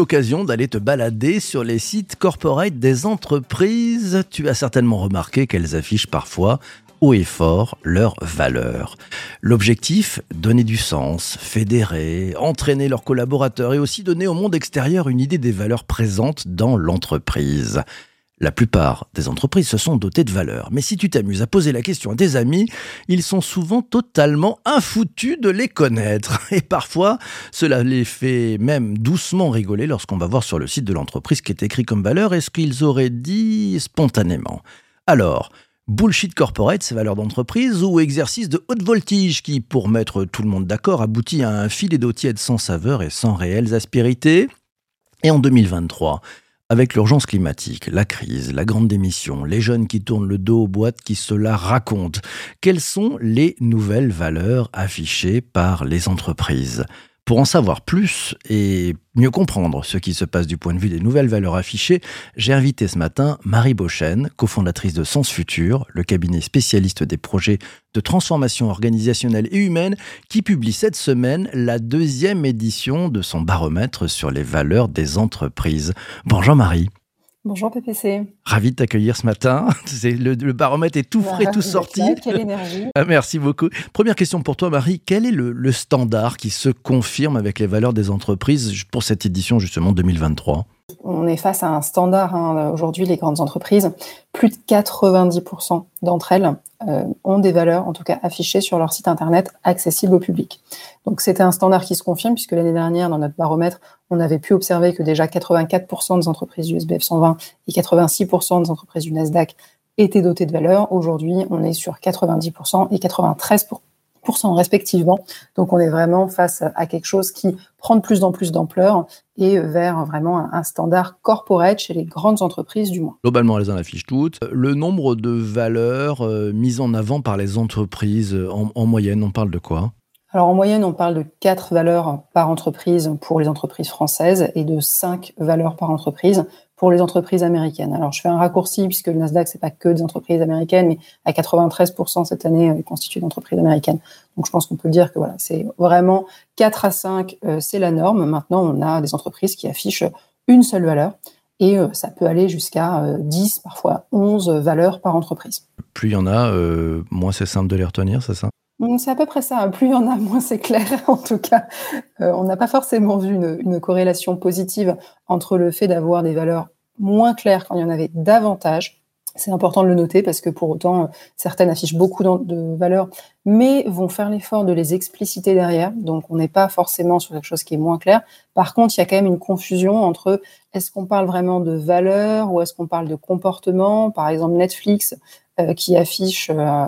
l'occasion d'aller te balader sur les sites corporate des entreprises, tu as certainement remarqué qu'elles affichent parfois haut et fort leurs valeurs. L'objectif, donner du sens, fédérer, entraîner leurs collaborateurs et aussi donner au monde extérieur une idée des valeurs présentes dans l'entreprise. La plupart des entreprises se sont dotées de valeurs, mais si tu t'amuses à poser la question à tes amis, ils sont souvent totalement infoutus de les connaître. Et parfois, cela les fait même doucement rigoler lorsqu'on va voir sur le site de l'entreprise qui est écrit comme valeur et ce qu'ils auraient dit spontanément. Alors, bullshit corporate, ces valeurs d'entreprise, ou exercice de haute voltige qui, pour mettre tout le monde d'accord, aboutit à un filet d'eau tiède sans saveur et sans réelles aspérités? Et en 2023, avec l'urgence climatique, la crise, la grande démission, les jeunes qui tournent le dos aux boîtes qui se la racontent, quelles sont les nouvelles valeurs affichées par les entreprises? Pour en savoir plus et mieux comprendre ce qui se passe du point de vue des nouvelles valeurs affichées, j'ai invité ce matin Marie Beauchesne, cofondatrice de Sens Futur, le cabinet spécialiste des projets de transformation organisationnelle et humaine, qui publie cette semaine la deuxième édition de son baromètre sur les valeurs des entreprises. Bonjour Marie. Bonjour PPC. Ravi de t'accueillir ce matin. Le, le, baromètre est tout frais, tout sorti. quelle énergie. Ah, merci beaucoup. Première question pour toi, Marie. Quel est le, le standard qui se confirme avec les valeurs des entreprises pour cette édition justement 2023 on est face à un standard. Hein, aujourd'hui, les grandes entreprises, plus de 90% d'entre elles euh, ont des valeurs, en tout cas affichées sur leur site internet, accessibles au public. Donc c'était un standard qui se confirme, puisque l'année dernière, dans notre baromètre, on avait pu observer que déjà 84% des entreprises du SBF 120 et 86% des entreprises du Nasdaq étaient dotées de valeurs. Aujourd'hui, on est sur 90% et 93% respectivement. Donc on est vraiment face à quelque chose qui prend de plus en plus d'ampleur et vers vraiment un standard corporate chez les grandes entreprises du moins. Globalement, elles en affichent toutes. Le nombre de valeurs euh, mises en avant par les entreprises en, en moyenne, on parle de quoi? Alors en moyenne, on parle de 4 valeurs par entreprise pour les entreprises françaises et de 5 valeurs par entreprise pour les entreprises américaines. Alors, je fais un raccourci puisque le Nasdaq, c'est pas que des entreprises américaines, mais à 93% cette année est constitué d'entreprises américaines. Donc, je pense qu'on peut dire que voilà, c'est vraiment 4 à 5, euh, c'est la norme. Maintenant, on a des entreprises qui affichent une seule valeur et euh, ça peut aller jusqu'à 10, euh, parfois 11 valeurs par entreprise. Plus il y en a, moins c'est simple de les retenir, c'est ça? C'est à peu près ça. Plus il y en a, moins c'est clair. En tout cas, euh, on n'a pas forcément vu une, corrélation positive entre le fait d'avoir des valeurs moins claires quand il y en avait davantage. C'est important de le noter parce que pour autant, certaines affichent beaucoup de valeurs, mais vont faire l'effort de les expliciter derrière. Donc, on n'est pas forcément sur quelque chose qui est moins clair. Par contre, il y a quand même une confusion entre est-ce qu'on parle vraiment de valeurs ou est-ce qu'on parle de comportement? Par exemple, Netflix euh, qui affiche euh,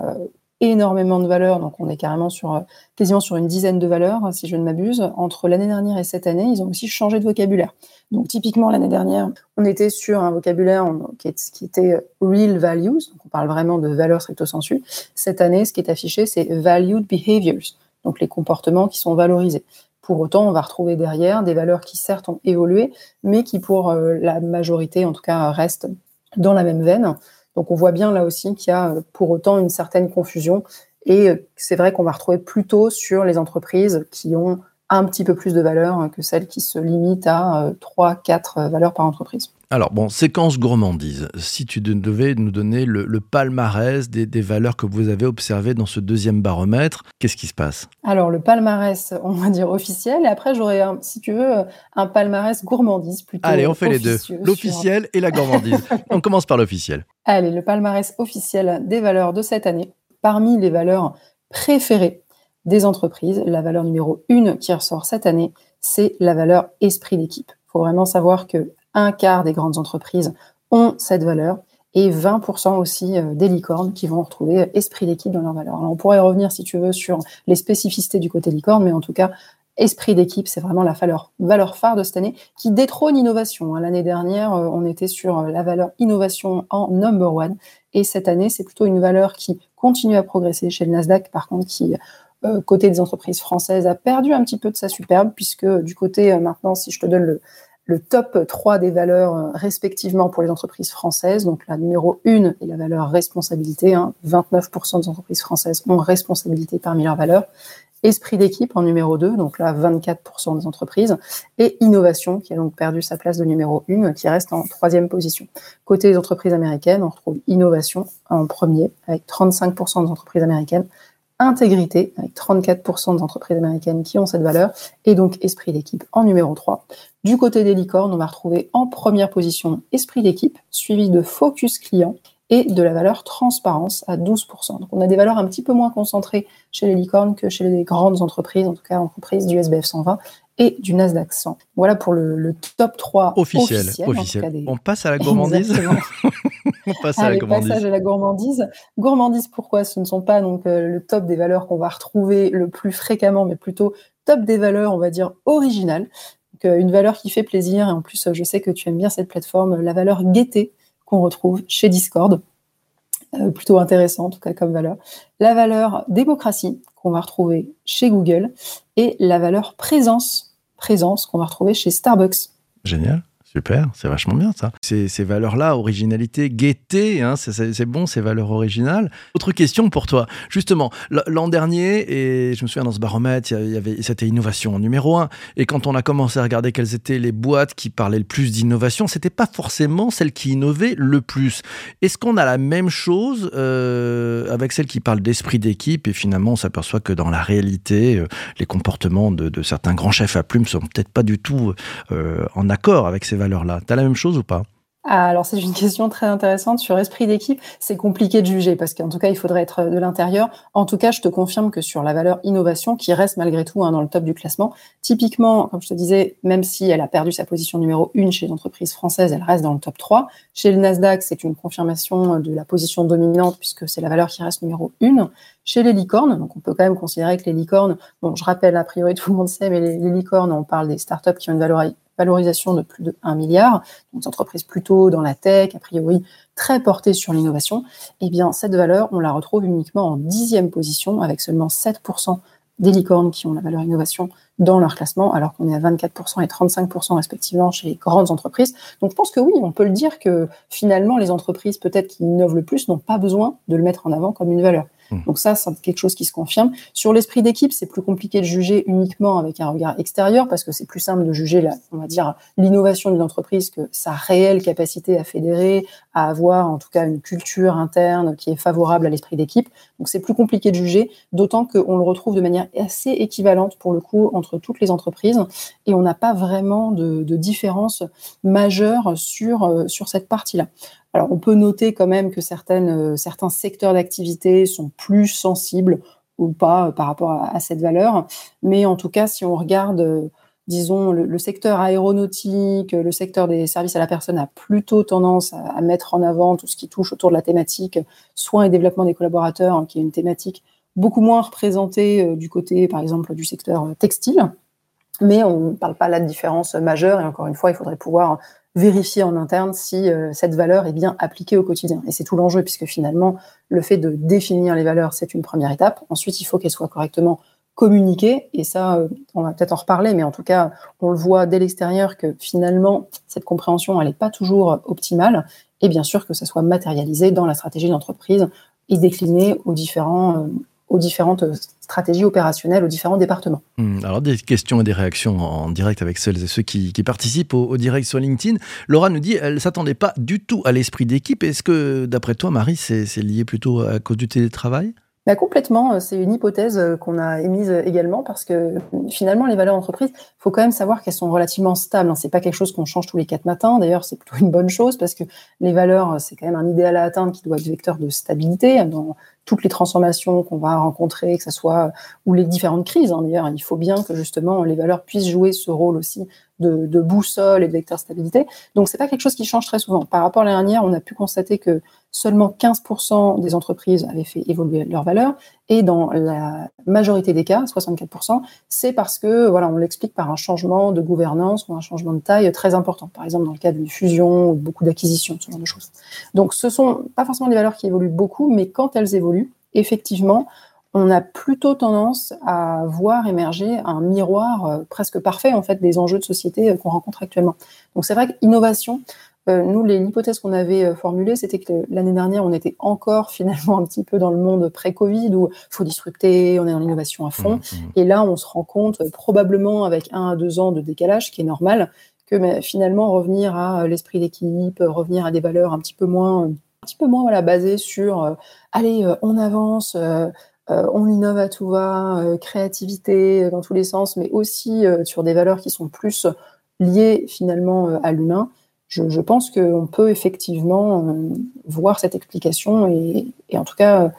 énormément de valeurs, donc on est carrément sur euh, quasiment sur une dizaine de valeurs, si je ne m'abuse. Entre l'année dernière et cette année, ils ont aussi changé de vocabulaire. Donc typiquement l'année dernière, on était sur un vocabulaire qui, était euh, real values, donc on parle vraiment de valeurs stricto sensu. Cette année, ce qui est affiché, c'est valued behaviors, donc les comportements qui sont valorisés. Pour autant, on va retrouver derrière des valeurs qui certes ont évolué, mais qui pour euh, la majorité, en tout cas, restent dans la même veine. Donc on voit bien là aussi qu'il y a euh, pour autant une certaine confusion. Et euh, c'est vrai qu'on va retrouver plutôt sur les entreprises qui ont un petit peu plus de valeur que celles qui se limitent à 3, 4 valeurs par entreprise. Alors, bon, séquence gourmandise. Si tu devais nous donner le, palmarès des, valeurs que vous avez observées dans ce deuxième baromètre, qu'est-ce qui se passe? Alors, le palmarès, on va dire officiel, et après, j'aurais, si tu veux, un palmarès gourmandise plutôt. Allez, on fait les deux, l'officiel et la gourmandise. on commence par l'officiel. Allez, le palmarès officiel des valeurs de cette année. Parmi les valeurs préférées des entreprises, la valeur numéro une qui ressort cette année, c'est la valeur esprit d'équipe. Il faut vraiment savoir que un quart des grandes entreprises ont cette valeur et 20% aussi des licornes qui vont retrouver esprit d'équipe dans leur valeur. Alors, on pourrait revenir, si tu veux, sur les spécificités du côté licorne, mais en tout cas, esprit d'équipe, c'est vraiment la valeur, valeur phare de cette année qui détrône innovation. Hein. L'année dernière, on était sur la valeur innovation en number one. Et cette année, c'est plutôt une valeur qui continue à progresser chez le Nasdaq, par contre, qui euh, côté des entreprises françaises, a perdu un petit peu de sa superbe, puisque du côté, euh, maintenant, si je te donne le, top 3 des valeurs euh, respectivement pour les entreprises françaises, donc la numéro 1 est la valeur responsabilité, 29% hein. des entreprises françaises ont responsabilité parmi leurs valeurs, esprit d'équipe en numéro 2, donc là 24% des entreprises, et innovation qui a donc perdu sa place de numéro 1, qui reste en troisième position. Côté des entreprises américaines, on retrouve innovation en premier, avec 35% des entreprises américaines, intégrité, avec 34% des entreprises américaines qui ont cette valeur, et donc esprit d'équipe en numéro 3. Du côté des licornes, on va retrouver en première position esprit d'équipe, suivi de focus client et de la valeur transparence à 12%. Donc on a des valeurs un petit peu moins concentrées chez les licornes que chez les grandes entreprises, en tout cas entreprises du SBF 120 et du Nasdaq 100. Voilà pour le, top 3 officiel. On passe à la gourmandise On passe à la gourmandise. Passage à la gourmandise. Gourmandise, pourquoi? Ce ne sont pas donc euh, le top des valeurs qu'on va retrouver le plus fréquemment, mais plutôt top des valeurs, on va dire, originales. Donc, euh, une valeur qui fait plaisir. Et en plus, je sais que tu aimes bien cette plateforme, la valeur gaieté qu'on retrouve chez Discord. Euh, plutôt intéressant en tout cas comme valeur. La valeur démocratie qu'on va retrouver chez Google et la valeur présence, présence qu'on va retrouver chez Starbucks. Génial. Super, c'est vachement bien ça. Ces, valeurs-là, originalité, gaieté, hein, c'est bon, ces valeurs originales. Autre question pour toi. Justement, l'an dernier, et je me souviens dans ce baromètre, c'était innovation numéro un. Et quand on a commencé à regarder quelles étaient les boîtes qui parlaient le plus d'innovation, c'était pas forcément celles qui innovaient le plus. Est-ce qu'on a la même chose euh, avec celles qui parlent d'esprit d'équipe et finalement on s'aperçoit que dans la réalité, euh, les comportements de, certains grands chefs à plumes sont peut-être pas du tout euh, en accord avec ces valeurs-là. Tu as la même chose ou pas? Ah, alors c'est une question très intéressante sur esprit d'équipe. C'est compliqué de juger parce qu'en tout cas il faudrait être de l'intérieur. En tout cas, je te confirme que sur la valeur innovation, qui reste malgré tout hein, dans le top du classement, typiquement, comme je te disais, même si elle a perdu sa position numéro 1 chez les entreprises françaises, elle reste dans le top 3. Chez le Nasdaq, c'est une confirmation de la position dominante puisque c'est la valeur qui reste numéro 1. Chez les licornes, donc on peut quand même considérer que les licornes, bon, je rappelle a priori tout le monde sait, mais les, les licornes, on parle des startups qui ont une valeur valorisation de plus de 1 milliard, donc des entreprises plutôt dans la tech, a priori très portées sur l'innovation, eh bien cette valeur, on la retrouve uniquement en dixième position, avec seulement 7% des licornes qui ont la valeur innovation dans leur classement, alors qu'on est à 24% et 35% respectivement chez les grandes entreprises. Donc je pense que oui, on peut le dire que finalement, les entreprises peut-être qui innovent le plus n'ont pas besoin de le mettre en avant comme une valeur. Mmh. Donc ça, c'est quelque chose qui se confirme. Sur l'esprit d'équipe, c'est plus compliqué de juger uniquement avec un regard extérieur parce que c'est plus simple de juger, on va dire, l'innovation d'une entreprise que sa réelle capacité à fédérer, à avoir en tout cas une culture interne qui est favorable à l'esprit d'équipe. Donc c'est plus compliqué de juger, d'autant qu'on le retrouve de manière assez équivalente pour le coup entre toutes les entreprises et on n'a pas vraiment de, différence majeure sur, euh, sur cette partie-là. Alors, on peut noter quand même que certaines, euh, certains secteurs d'activité sont plus sensibles ou pas euh, par rapport à, cette valeur. Mais en tout cas, si on regarde, disons, le, secteur aéronautique, le secteur des services à la personne a plutôt tendance à, mettre en avant tout ce qui touche autour de la thématique soins et développement des collaborateurs, hein, qui est une thématique beaucoup moins représentée du côté, par exemple, du secteur textile. Mais on ne parle pas là de différence majeure. Et encore une fois, il faudrait pouvoir vérifier en interne si euh, cette valeur est bien appliquée au quotidien. Et c'est tout l'enjeu, puisque finalement, le fait de définir les valeurs, c'est une première étape. Ensuite, il faut qu'elles soient correctement communiquées. Et ça, euh, on va peut-être en reparler, mais en tout cas, on le voit dès l'extérieur que finalement, cette compréhension, elle n'est pas toujours optimale. Et bien sûr, que ça soit matérialisé dans la stratégie d'entreprise et décliné aux différents euh, aux différentes stratégies opérationnelles, aux différents départements. Hmm, alors des questions et des réactions en direct avec celles et ceux qui, participent au, direct sur LinkedIn. Laura nous dit elle s'attendait pas du tout à l'esprit d'équipe. Est-ce que d'après toi, Marie, c'est lié plutôt à cause du télétravail? Bah, complètement, c'est une hypothèse qu'on a émise également parce que finalement les valeurs d'entreprise, il faut quand même savoir qu'elles sont relativement stables. Hein. C'est pas quelque chose qu'on change tous les quatre matins. D'ailleurs, c'est plutôt une bonne chose parce que les valeurs, c'est quand même un idéal à atteindre qui doit être vecteur de stabilité dans toutes les transformations qu'on va rencontrer, que ce soit ou les différentes crises. Hein. D'ailleurs, il faut bien que justement les valeurs puissent jouer ce rôle aussi de, de boussole et de vecteur stabilité. Donc, c'est pas quelque chose qui change très souvent. Par rapport à l'année dernière, on a pu constater que seulement 15% des entreprises avaient fait évoluer leurs valeurs, et dans la majorité des cas, 64%, c'est parce que voilà, on l'explique par un changement de gouvernance ou un changement de taille très important. Par exemple, dans le cas d'une fusion ou beaucoup d'acquisitions, ce genre de choses. Donc, ce sont pas forcément des valeurs qui évoluent beaucoup, mais quand elles évoluent, effectivement, on a plutôt tendance à voir émerger un miroir euh, presque parfait en fait des enjeux de société euh, qu'on rencontre actuellement. Donc c'est vrai qu'innovation, euh, nous l'hypothèse qu'on avait formulée, c'était que l'année dernière on était encore finalement un petit peu dans le monde pré-Covid où faut disrupter, on est dans l'innovation à fond, mmh, mmh. et là on se rend compte probablement avec un à deux ans de décalage, qui est normal, que finalement revenir à l'esprit d'équipe, revenir à des valeurs un petit peu moins un petit peu moins voilà, basées sur allez, on avance, euh, on innove à tout va, euh, créativité euh, dans tous les sens, mais aussi sur des valeurs qui sont plus liées finalement à l'humain. Je, pense qu'on peut effectivement voir cette explication et, en tout cas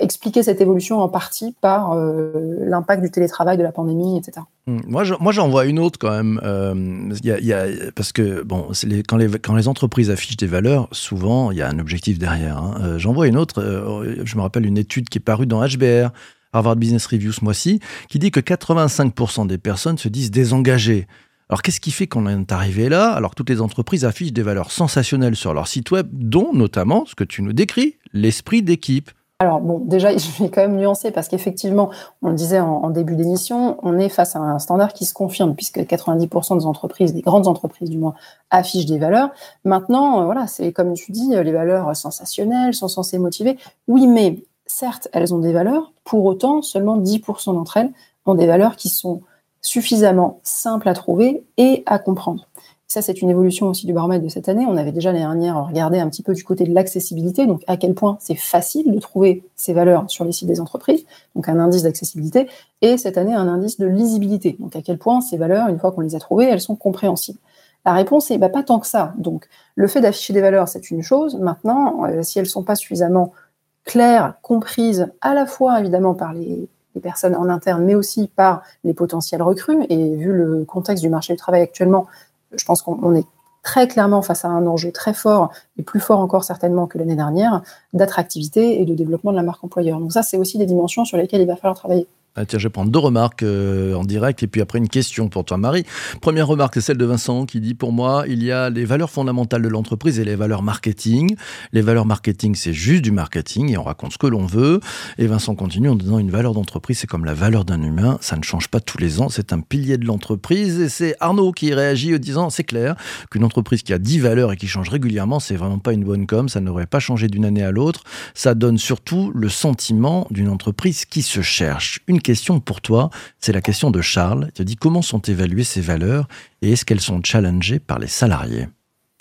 expliquer cette évolution en partie par l'impact du télétravail, de la pandémie, etc. Mmh. Moi, j'en vois une autre quand même. Euh, parce que bon, quand, les, entreprises affichent des valeurs, souvent, il y a un objectif derrière. Hein. Euh, j'en vois une autre. Euh, je me rappelle une étude qui est parue dans HBR, Harvard Business Review ce mois-ci, qui dit que 85% des personnes se disent désengagées. Alors, qu'est-ce qui fait qu'on est arrivé là? Alors, toutes les entreprises affichent des valeurs sensationnelles sur leur site web, dont notamment ce que tu nous décris, l'esprit d'équipe. Alors bon, déjà, je vais quand même nuancer parce qu'effectivement, on le disait en, début d'émission, on est face à un standard qui se confirme puisque 90% des entreprises, des grandes entreprises du moins, affichent des valeurs. Maintenant, euh, voilà, c'est comme tu dis, les valeurs sensationnelles sont censées motiver. Oui, mais certes, elles ont des valeurs. Pour autant, seulement 10% d'entre elles ont des valeurs qui sont suffisamment simples à trouver et à comprendre. Ça, c'est une évolution aussi du baromètre de cette année. On avait déjà l'année dernière regardé un petit peu du côté de l'accessibilité, donc à quel point c'est facile de trouver ces valeurs sur les sites des entreprises, donc un indice d'accessibilité, et cette année un indice de lisibilité, donc à quel point ces valeurs, une fois qu'on les a trouvées, elles sont compréhensibles. La réponse est bah, pas tant que ça. Donc le fait d'afficher des valeurs, c'est une chose. Maintenant, euh, si elles sont pas suffisamment claires, comprises, à la fois évidemment par les les personnes en interne, mais aussi par les potentiels recrues. Et vu le contexte du marché du travail actuellement, je pense qu'on est très clairement face à un enjeu très fort, et plus fort encore certainement que l'année dernière, d'attractivité et de développement de la marque employeur. Donc ça, c'est aussi des dimensions sur lesquelles il va falloir travailler. Ah, tiens, je vais prendre deux remarques euh, en direct et puis après une question pour toi, Marie. Première remarque, c'est celle de Vincent qui dit Pour moi, il y a les valeurs fondamentales de l'entreprise et les valeurs marketing. Les valeurs marketing, c'est juste du marketing et on raconte ce que l'on veut. Et Vincent continue en disant Une valeur d'entreprise, c'est comme la valeur d'un humain, ça ne change pas tous les ans, c'est un pilier de l'entreprise. Et c'est Arnaud qui réagit en disant C'est clair qu'une entreprise qui a 10 valeurs et qui change régulièrement, c'est vraiment pas une bonne com, ça n'aurait pas changé d'une année à l'autre. Ça donne surtout le sentiment d'une entreprise qui se cherche. Question pour toi, c'est la question de Charles. Il te dit comment sont évaluées ces valeurs et est-ce qu'elles sont challengées par les salariés?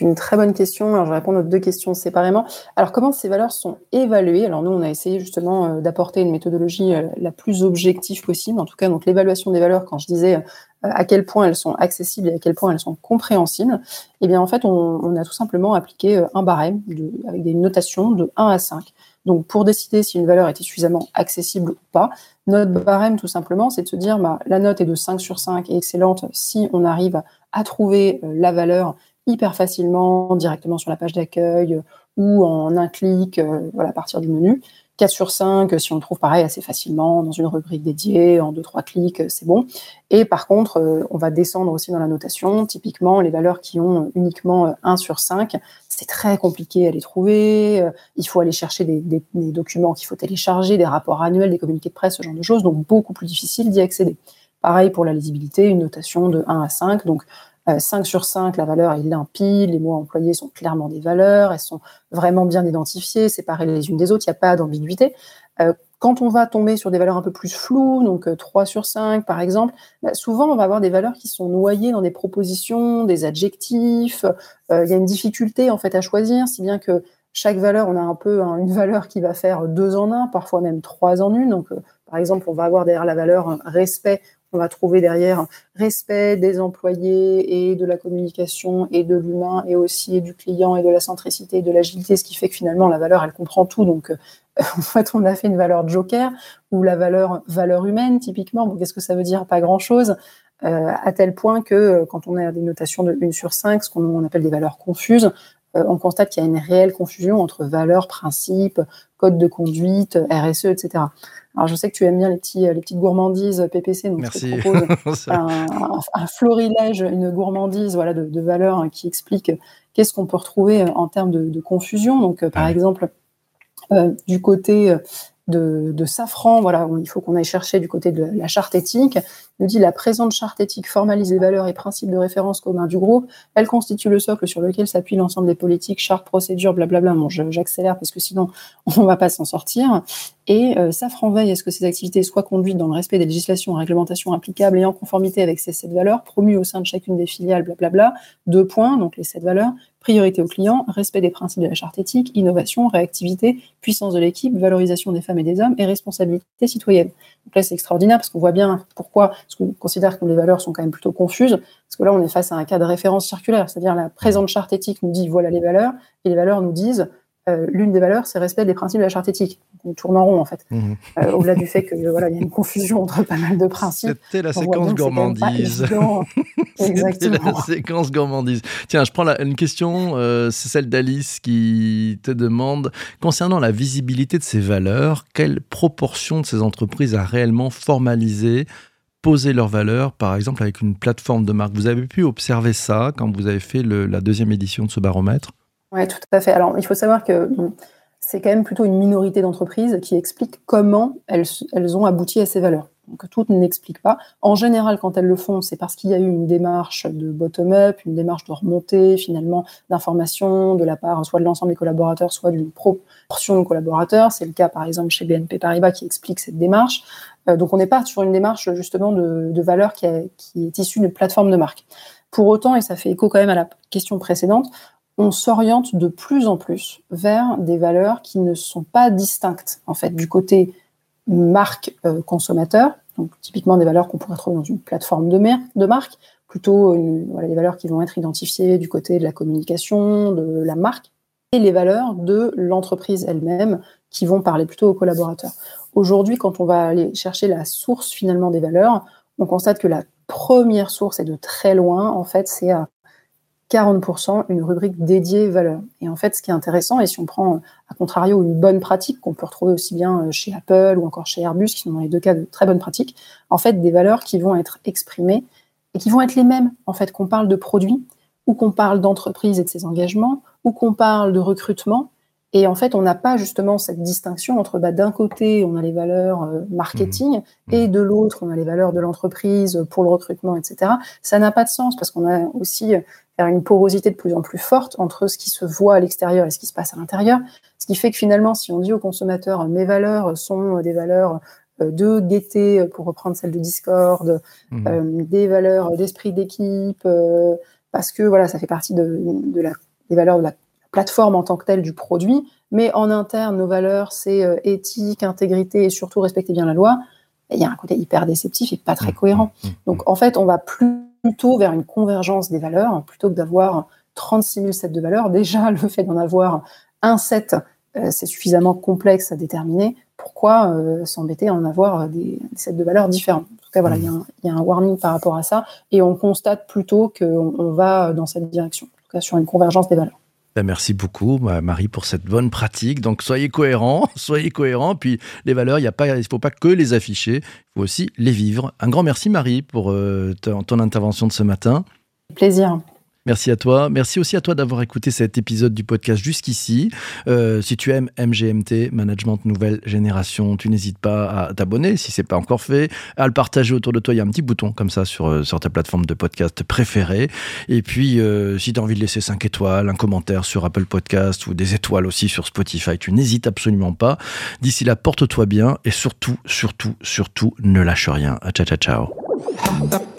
Une très bonne question. Je vais répondre aux deux questions séparément. Alors, comment ces valeurs sont évaluées? Alors, nous, on a essayé justement euh, d'apporter une méthodologie euh, la plus objective possible. En tout cas, donc l'évaluation des valeurs, quand je disais euh, à quel point elles sont accessibles et à quel point elles sont compréhensibles, eh bien, en fait, on, a tout simplement appliqué un barème avec des notations de 1 à 5. Donc, pour décider si une valeur était suffisamment accessible ou pas, notre barème, tout simplement, c'est de se dire, bah, la note est de 5 sur 5 et excellente si on arrive à trouver euh, la valeur hyper facilement, directement sur la page d'accueil ou en un clic, euh, voilà, à partir du menu. 4 sur 5, si on le trouve pareil assez facilement dans une rubrique dédiée, en 2-3 clics, c'est bon. Et par contre, euh, on va descendre aussi dans la notation. Typiquement, les valeurs qui ont uniquement 1 sur 5, c'est très compliqué à les trouver. Euh, il faut aller chercher des, des documents qu'il faut télécharger, des rapports annuels, des communiqués de presse, ce genre de choses. Donc, beaucoup plus difficile d'y accéder. Pareil pour la lisibilité, une notation de 1 à 5. Donc, 5 euh, sur 5, la valeur est limpide, les mots employés sont clairement des valeurs, elles sont vraiment bien identifiées, séparées les unes des autres, il n'y a pas d'ambiguïté. Euh, quand on va tomber sur des valeurs un peu plus floues, donc 3 euh, sur 5 par exemple, bah, souvent on va avoir des valeurs qui sont noyées dans des propositions, des adjectifs. il y a une difficulté en fait à choisir, si bien que chaque valeur, on a un peu une valeur qui va faire deux en un, parfois même trois en une. Donc, par exemple, on va avoir derrière la valeur respect, on va trouver derrière respect des employés et de la communication et de l'humain et aussi du client et de la centricité et de l'agilité, ce qui fait que finalement la valeur elle comprend tout. Donc en fait on a fait une valeur joker ou la valeur valeur humaine typiquement. Qu'est-ce que ça veut dire? Pas grand chose. Euh, à tel point que euh, quand on a des notations de 1 sur 5, ce qu'on appelle des valeurs confuses, euh, on constate qu'il y a une réelle confusion entre valeurs, principes, code de conduite, RSE, etc. Alors, je sais que tu aimes bien les, petits, les petites gourmandises PPC, donc Merci. je te propose un, florilège, une gourmandise voilà, de, valeurs hein, qui explique qu'est-ce qu'on peut retrouver en termes de, confusion. Donc, par exemple, du côté de, Safran, voilà, il faut qu'on aille chercher du côté de la charte éthique. Il nous dit la présente charte éthique formalise les valeurs et principes de référence communs du groupe. Elle constitue le socle sur lequel s'appuie l'ensemble des politiques, chartes, procédures, blablabla. Bon, j'accélère parce que sinon on ne va pas s'en sortir. Et euh, Safran veille à ce que ces activités soient conduites dans le respect des législations et réglementations applicables et en conformité avec ces sept valeurs promues au sein de chacune des filiales, blablabla. Deux points, donc les sept valeurs priorité aux clients, respect des principes de la charte éthique, innovation, réactivité, puissance de l'équipe, valorisation des femmes et des hommes et responsabilité citoyenne. Donc là, c'est extraordinaire parce qu'on voit bien pourquoi, parce qu'on considère que les valeurs sont quand même plutôt confuses, parce que là, on est face à un cas de référence circulaire, c'est-à-dire la présente charte éthique nous dit voilà les valeurs, et les valeurs nous disent euh, l'une des valeurs, c'est respect des principes de la charte éthique. On tourne en rond, en fait. Mhm. Euh, au-delà du fait qu'il voilà, y a une confusion entre pas mal de principes. C'était la séquence gourmandise. C'était la séquence gourmandise. Tiens, je prends une question, euh, c'est celle d'Alice qui te demande, concernant la visibilité de ces valeurs, quelle proportion de ces entreprises a réellement formalisé poser leurs valeurs, par exemple avec une plateforme de marque? Vous avez pu observer ça quand vous avez fait la deuxième édition de ce baromètre? Oui, tout à fait. Alors, il faut savoir que c'est quand même plutôt une minorité d'entreprises qui expliquent comment elles, ont abouti à ces valeurs. Donc, toutes n'expliquent pas. En général, quand elles le font, c'est parce qu'il y a eu une démarche de bottom-up, une démarche de remontée, finalement, d'informations de la part soit de l'ensemble des collaborateurs, soit d'une proportion de collaborateurs. C'est le cas, par exemple, chez BNP Paribas qui explique cette démarche. Euh, donc, on n'est pas sur une démarche, justement, de, de valeur qui, qui est issue d'une plateforme de marque. Pour autant, et ça fait écho quand même à la question précédente, on s'oriente de plus en plus vers des valeurs qui ne sont pas distinctes, en fait, du côté marque euh, consommateur, typiquement des valeurs qu'on pourrait trouver dans une plateforme de, de marque, plutôt des valeurs qui vont être identifiées du côté de la communication, de la marque, et les valeurs de l'entreprise elle-même qui vont parler plutôt aux collaborateurs. Aujourd'hui, quand on va aller chercher la source finalement des valeurs, on constate que la première source est de très loin, en fait, c'est 40% une rubrique dédiée valeur. Et en fait, ce qui est intéressant, et si on prend à contrario une bonne pratique qu'on peut retrouver aussi bien euh, chez Apple ou encore chez Airbus, qui sont dans les deux cas de très bonnes pratiques, en fait, des valeurs qui vont être exprimées et qui vont être les mêmes, en fait, qu'on parle de produits ou qu'on parle d'entreprise et de ses engagements ou qu'on parle de recrutement. Et en fait, on n'a pas justement cette distinction entre bah, d'un côté, on a les valeurs euh, marketing mmh. Mmh. et de l'autre, on a les valeurs de l'entreprise pour le recrutement, etc. Ça n'a pas de sens parce qu'on a aussi une porosité de plus en plus forte entre ce qui se voit à l'extérieur et ce qui se passe à l'intérieur. Ce qui fait que finalement, si on dit aux consommateurs mes valeurs sont des valeurs euh, de gaieté, pour reprendre celle de Discord, mmh. euh, des valeurs d'esprit d'équipe, euh, parce que voilà, ça fait partie de, la, des valeurs de la plateforme en tant que telle du produit, mais en interne, nos valeurs, c'est éthique, intégrité et surtout respecter bien la loi. Il y a un côté hyper déceptif et pas très mmh. cohérent. Mmh. Donc en fait, on va plus plutôt vers une convergence des valeurs, plutôt que d'avoir 36 000 sets de valeurs. Déjà, le fait d'en avoir un set, euh, c'est suffisamment complexe à déterminer. Pourquoi euh, s'embêter à en avoir des, sets de valeurs différents? En tout cas, voilà, il y, a un warning par rapport à ça, et on constate plutôt qu'on on va dans cette direction, en tout cas sur une convergence des valeurs. Ben, merci beaucoup, Marie, pour cette bonne pratique. Donc, soyez cohérents, soyez cohérents. Puis, les valeurs, il ne faut pas que les afficher, il faut aussi les vivre. Un grand merci, Marie, pour euh, ton intervention de ce matin. Plaisir. Merci à toi. Merci aussi à toi d'avoir écouté cet épisode du podcast jusqu'ici. Euh, si tu aimes MGMT, Management Nouvelle Génération, tu n'hésites pas à t'abonner si c'est pas encore fait, à le partager autour de toi. Il y a un petit bouton comme ça sur, euh, ta plateforme de podcast préférée. Et puis, euh, si tu as envie de laisser 5 étoiles, un commentaire sur Apple Podcast ou des étoiles aussi sur Spotify, tu n'hésites absolument pas. D'ici là, porte-toi bien et surtout, surtout, surtout, ne lâche rien. Ciao, ciao, ciao.